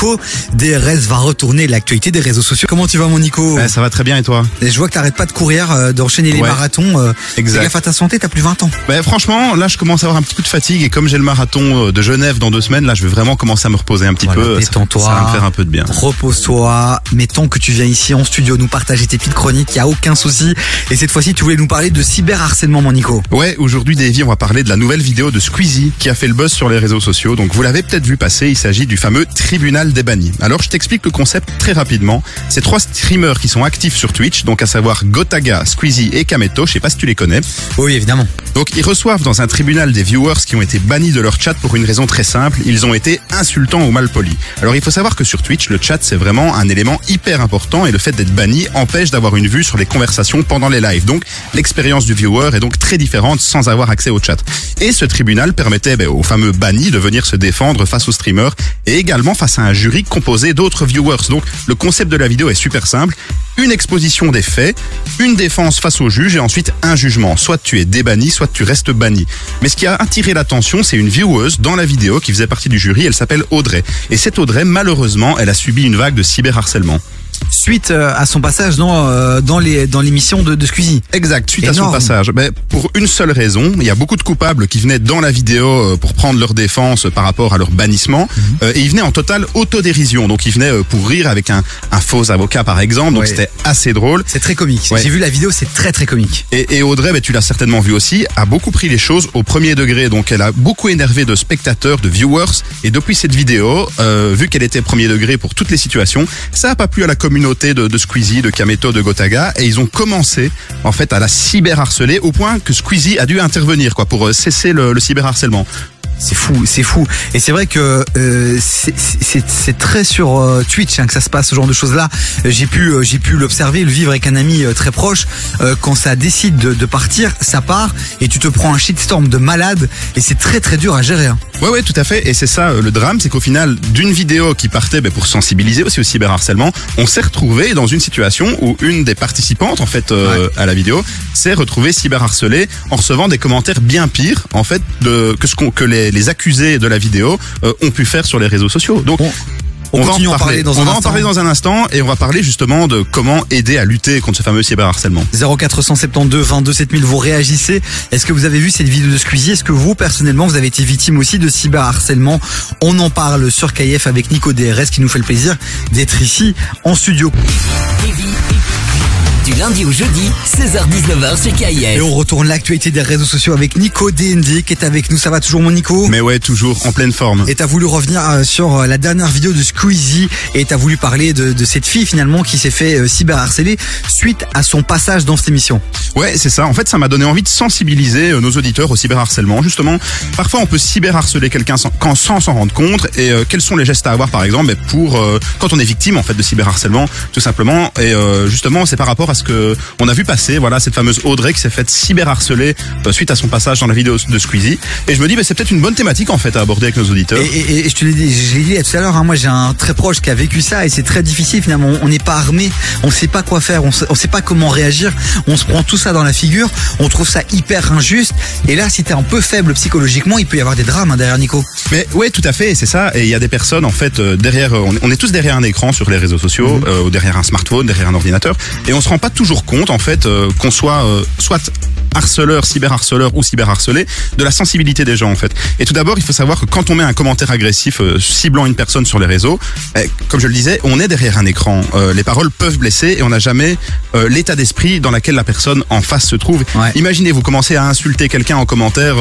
Nico DRS va retourner l'actualité des réseaux sociaux. Comment tu vas mon Nico Ouais, ça va très bien et toi Et Je vois que t'arrêtes pas de courir, euh, d'enchaîner les Ouais. marathons. euh, Exact. gaffe à ta santé, t'as plus 20 ans. Ben, Franchement, là je commence à avoir un petit coup de fatigue et comme j'ai le marathon euh, de Genève dans deux semaines, là je vais vraiment commencer à me reposer un petit Voilà, peu. Détends-toi. ça va me faire un peu de bien. Repose-toi, mais tant que tu viens ici en studio nous partager tes petites chroniques, y a aucun souci. Et cette fois-ci, tu voulais nous parler de cyberharcèlement, mon Nico. Ouais, aujourd'hui Davy, on va parler de la nouvelle vidéo de Squeezie qui a fait le buzz sur les réseaux sociaux. Donc vous l'avez peut-être vu passer, il s'agit du fameux tribunal des bannis. Alors je t'explique le concept très rapidement. C'est trois streamers qui sont actifs sur Twitch, donc à savoir Gotaga, Squeezie et Kameto, je sais pas si tu les connais. Oui, évidemment. Donc ils reçoivent dans un tribunal des viewers qui ont été bannis de leur chat pour une raison très simple, ils ont été insultants ou mal polis. Alors il faut savoir que sur Twitch, le chat c'est vraiment un élément hyper important et le fait d'être banni empêche d'avoir une vue sur les conversations pendant les lives. Donc l'expérience du viewer est donc très différente sans avoir accès au chat. Et ce tribunal permettait ben, aux fameux bannis de venir se défendre face aux streamers et également face à un jury composé d'autres viewers. Donc le concept de la vidéo est super simple. Une exposition des faits, une défense face au juge et ensuite un jugement. Soit tu es débanni, soit tu restes banni. Mais ce qui a attiré l'attention, c'est une vieweuse dans la vidéo qui faisait partie du jury. Elle s'appelle Audrey. Et cette Audrey, malheureusement, elle a subi une vague de cyberharcèlement. Suite euh, à son passage dans, euh, dans les dans l'émission de, de Squeezie. Exact, suite à son passage. Ben, pour une seule raison, il y a beaucoup de coupables qui venaient dans la vidéo euh, pour prendre leur défense par rapport à leur bannissement. Mhm. Et ils venaient en totale autodérision. Donc ils venaient pour rire avec un, un faux avocat par exemple. Donc Ouais. c'était assez drôle. C'est très comique. Ouais. J'ai vu la vidéo, c'est très très comique. Et, et Audrey, ben, tu l'as certainement vu aussi, a beaucoup pris les choses au premier degré. Donc elle a beaucoup énervé de spectateurs, de viewers. Et depuis cette vidéo, euh, vu qu'elle était premier degré pour toutes les situations, ça a pas plu à la communauté de, de Squeezie, de Kameto, de Gotaga. Et ils ont commencé en fait à la cyberharceler au point que Squeezie a dû intervenir quoi pour euh, cesser le, le cyberharcèlement. C'est fou, c'est fou. Et c'est vrai que euh, c'est- très sur euh, Twitch hein, que ça se passe ce genre de choses là. J'ai pu euh, j'ai pu l'observer, le vivre avec un ami euh, très proche. Euh, quand ça décide de, de partir, ça part et tu te prends un shitstorm de malade et c'est très très dur à gérer. hein. Ouais, ouais, tout à fait. Et c'est ça euh, le drame, c'est qu'au final, d'une vidéo qui partait ben, pour sensibiliser aussi au cyberharcèlement, on s'est retrouvé dans une situation où une des participantes, en fait, euh, à la vidéo, s'est retrouvée cyberharcelée en recevant des commentaires bien pires, en fait, de, que ce qu'on, que les, les accusés de la vidéo euh, ont pu faire sur les réseaux sociaux. Donc, Bon, on, à en parler dans on un va en instant. parler dans un instant et on va parler justement de comment aider à lutter contre ce fameux cyberharcèlement. 0472 22 7000, vous réagissez. Est-ce que vous avez vu cette vidéo de Squeezie? Est-ce que vous, personnellement, vous avez été victime aussi de cyberharcèlement? On en parle sur KF avec Nico DRS qui nous fait le plaisir d'être ici en studio. Du lundi au jeudi, 16h-19h sur Et KIF. on retourne l'actualité des réseaux sociaux avec Nico DND qui est avec nous. Ça va toujours mon Nico? Mais ouais, toujours en pleine forme. et t'as voulu revenir euh, sur euh, la dernière vidéo de Squeezie et t'as voulu parler de, de cette fille finalement qui s'est fait euh, cyberharceler suite à son passage dans cette émission. Ouais, c'est ça. En fait, ça m'a donné envie de sensibiliser nos auditeurs au cyberharcèlement. Justement, parfois on peut cyberharceler quelqu'un sans, quand- sans s'en rendre compte. Et euh, quels sont les gestes à avoir, par exemple, ben, pour euh, quand on est victime en fait de cyberharcèlement, tout simplement. Et euh, justement, c'est par rapport à ce que on a vu passer. Voilà, cette fameuse Audrey qui s'est faite cyberharceler euh, suite à son passage dans la vidéo de Squeezie. Et je me dis, ben, c'est peut-être une bonne thématique en fait à aborder avec nos auditeurs. Et, et- et je te l'ai dit, je l'ai dit tout à l'heure, hein, moi j'ai un très proche qui a vécu ça et c'est très difficile finalement. On n'est pas armé, on sait pas quoi faire, on sait, on sait pas comment réagir, on se prend tout ça dans la figure, on trouve ça hyper injuste. Et là, si t'es un peu faible psychologiquement, il peut y avoir des drames hein, derrière Nico. Mais ouais, tout à fait, c'est ça. Et il y a des personnes en fait euh, derrière. euh, On est, on est tous derrière un écran sur les réseaux sociaux, euh, ou derrière un smartphone, derrière un ordinateur, et on se rend pas toujours compte en fait euh, qu'on soit euh, soit harceleur, cyberharceleur ou cyberharcelé, de la sensibilité des gens en fait. Et tout d'abord, il faut savoir que quand on met un commentaire agressif euh, ciblant une personne sur les réseaux, eh, comme je le disais, on est derrière un écran. Euh, les paroles peuvent blesser et on n'a jamais euh, l'état d'esprit dans lequel la personne en face se trouve. Ouais. Imaginez, vous commencez à insulter quelqu'un en commentaire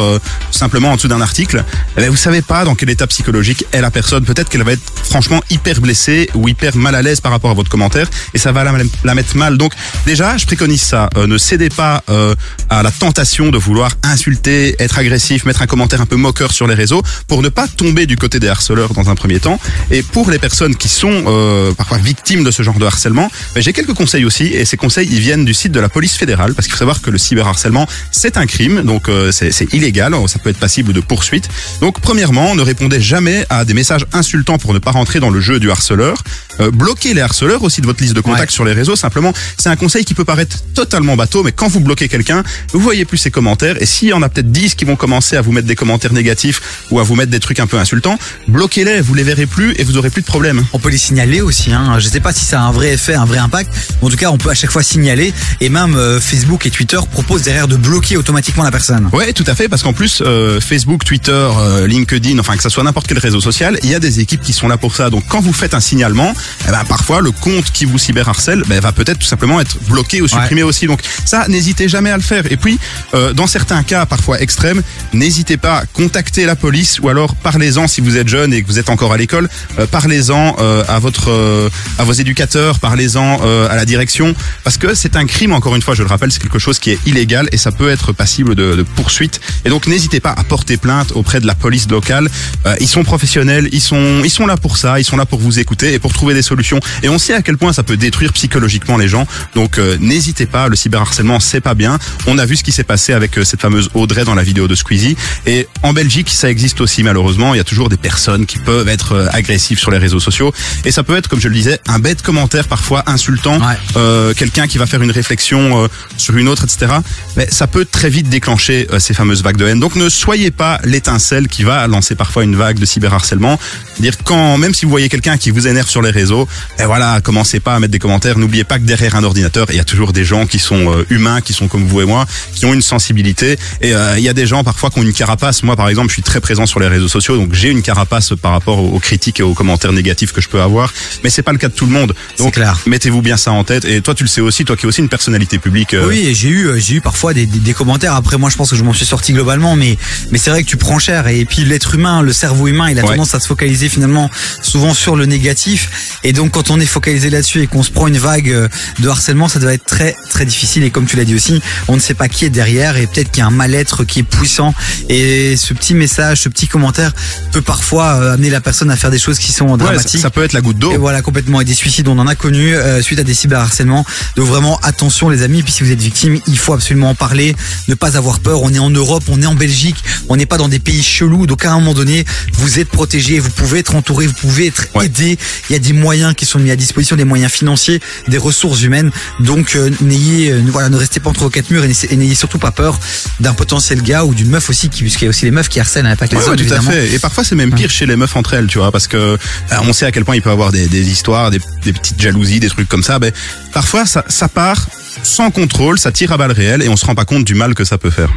simplement en dessous d'un article. Eh ben, vous savez pas dans quel état psychologique est la personne. Peut-être qu'elle va être franchement hyper blessée ou hyper mal à l'aise par rapport à votre commentaire et ça va la, la mettre mal. Donc déjà, je préconise ça. Euh, ne cédez pas euh, à la tentation de vouloir insulter, être agressif, mettre un commentaire un peu moqueur sur les réseaux pour ne pas tomber du côté des harceleurs dans un premier temps. Et pour les personnes qui sont euh, parfois victimes de ce genre de harcèlement, ben, j'ai quelques conseils aussi et ces conseils ils viennent du site de la police fédérale parce qu'il faut savoir que le cyberharcèlement c'est un crime donc euh, c'est c'est illégal, ça peut être passible de poursuite. Donc premièrement, ne répondez jamais à des messages insultants pour ne pas rentrer dans le jeu du harceleur. Euh, bloquez les harceleurs aussi de votre liste de contacts Ouais. sur les réseaux. Simplement, c'est un conseil qui peut paraître totalement bateau, mais quand vous bloquez quelqu'un, vous voyez plus ses commentaires, et s'il y en a peut-être 10 qui vont commencer à vous mettre des commentaires négatifs ou à vous mettre des trucs un peu insultants, bloquez-les, vous les verrez plus et vous aurez plus de problème. On peut les signaler aussi. Hein. Je sais pas si ça a un vrai effet, un vrai impact. En tout cas, on peut à chaque fois signaler. Et même euh, Facebook et Twitter proposent derrière de bloquer automatiquement la personne. Ouais, tout à fait, parce qu'en plus, euh, Facebook, Twitter, euh, LinkedIn, enfin que ça soit n'importe quel réseau social, il y a des équipes qui sont là pour ça. Donc quand vous faites un signalement, eh ben, parfois le compte qui vous cyberharcèle ben, va peut-être tout simplement être bloqué ou supprimé aussi. Donc ça, n'hésitez jamais à le faire. Et puis, euh, dans certains cas parfois extrêmes, n'hésitez pas à contacter la police ou alors parlez-en si vous êtes jeune et que vous êtes encore à l'école, euh, parlez-en euh, à votre euh, à vos éducateurs, parlez-en euh, à la direction, parce que c'est un crime. Encore une fois, je le rappelle, c'est quelque chose qui est illégal et ça peut être passible de, de poursuite. Et donc n'hésitez pas à porter plainte auprès de la police locale. Euh, ils sont professionnels, ils sont ils sont là pour ça, ils sont là pour vous écouter et pour trouver des solutions. Et on sait à quel point ça peut détruire psychologiquement les gens. Donc euh, n'hésitez pas, le cyberharcèlement c'est pas bien. On a vu ce qui s'est passé avec euh, cette fameuse Audrey dans la vidéo de Squeezie. Et en Belgique, ça existe aussi malheureusement. Il y a toujours des personnes qui peuvent être euh, agressives sur les réseaux sociaux. Et ça peut être, comme je le disais, un bête commentaire parfois insultant. Ouais. Euh, Quelqu'un qui va faire une réflexion euh, sur une autre, etc. Mais ça peut très vite déclencher euh, ces fameuses vagues de haine. Donc ne soyez pas l'étincelle qui va lancer parfois une vague de cyberharcèlement. Dire quand, même si vous voyez quelqu'un qui vous énerve sur les réseaux, et voilà, commencez pas à mettre des commentaires. N'oubliez pas que derrière un ordinateur, il y a toujours des gens qui sont euh, humains, qui sont comme vous et moi, qui ont une sensibilité. Et euh, il y a des gens parfois qui ont une carapace. Moi, par exemple, je suis très présent sur les réseaux sociaux, donc j'ai une carapace par rapport aux, critiques et aux commentaires négatifs que je peux avoir. Mais c'est pas le cas de tout le monde. Donc mettez-vous bien ça en tête. Et toi, tu le sais aussi, toi qui es aussi une personnalité publique. euh, Oui, j'ai eu, euh, j'ai eu parfois des, des, des commentaires. Après, moi, je pense que je m'en suis sorti globalement, mais, mais c'est vrai que tu prends cher. Et puis, l'être humain, le cerveau humain, il a Ouais. tendance à se focaliser finalement souvent sur le négatif. Et donc, quand on est focalisé là-dessus et qu'on se prend une vague euh, de harcèlement, ça doit être très, très difficile. Et comme tu l'as dit aussi, on ne sait pas qui est derrière et peut-être qu'il y a un mal-être qui est puissant. Et ce petit message, ce petit commentaire peut parfois euh, amener la personne à faire des choses qui sont ouais, ça, dramatiques. ça peut être la goutte d'eau. Et voilà, complètement. Et des suicides, on en a connu euh, suite à des cyberharcèlements. Donc vraiment, attention les amis. Et puis si vous êtes victime, il faut absolument en parler. Ne pas avoir peur. On est en Europe, on est en Belgique. On n'est pas dans des pays chelous. Donc à un moment donné, vous êtes protégé. Vous pouvez être entouré. Vous pouvez être Ouais. aidé. Il y a des moyens qui sont mis à disposition, des moyens financiers, des ressources humaines. Donc euh, n'ayez, euh, voilà, ne restez pas entre quatre murs et n'ayez- et n'ayez surtout pas peur d'un potentiel gars ou d'une meuf aussi, qui, puisqu'il y a aussi les meufs qui harcèlent, Ouais, hommes ouais, tout à fait. Et parfois c'est même pire chez les meufs entre elles, tu vois, parce que euh, on sait à quel point il peut y avoir des, des histoires, des, des petites jalousies, des trucs comme ça. Ben parfois ça, ça part sans contrôle, ça tire à balles réelles et on se rend pas compte du mal que ça peut faire.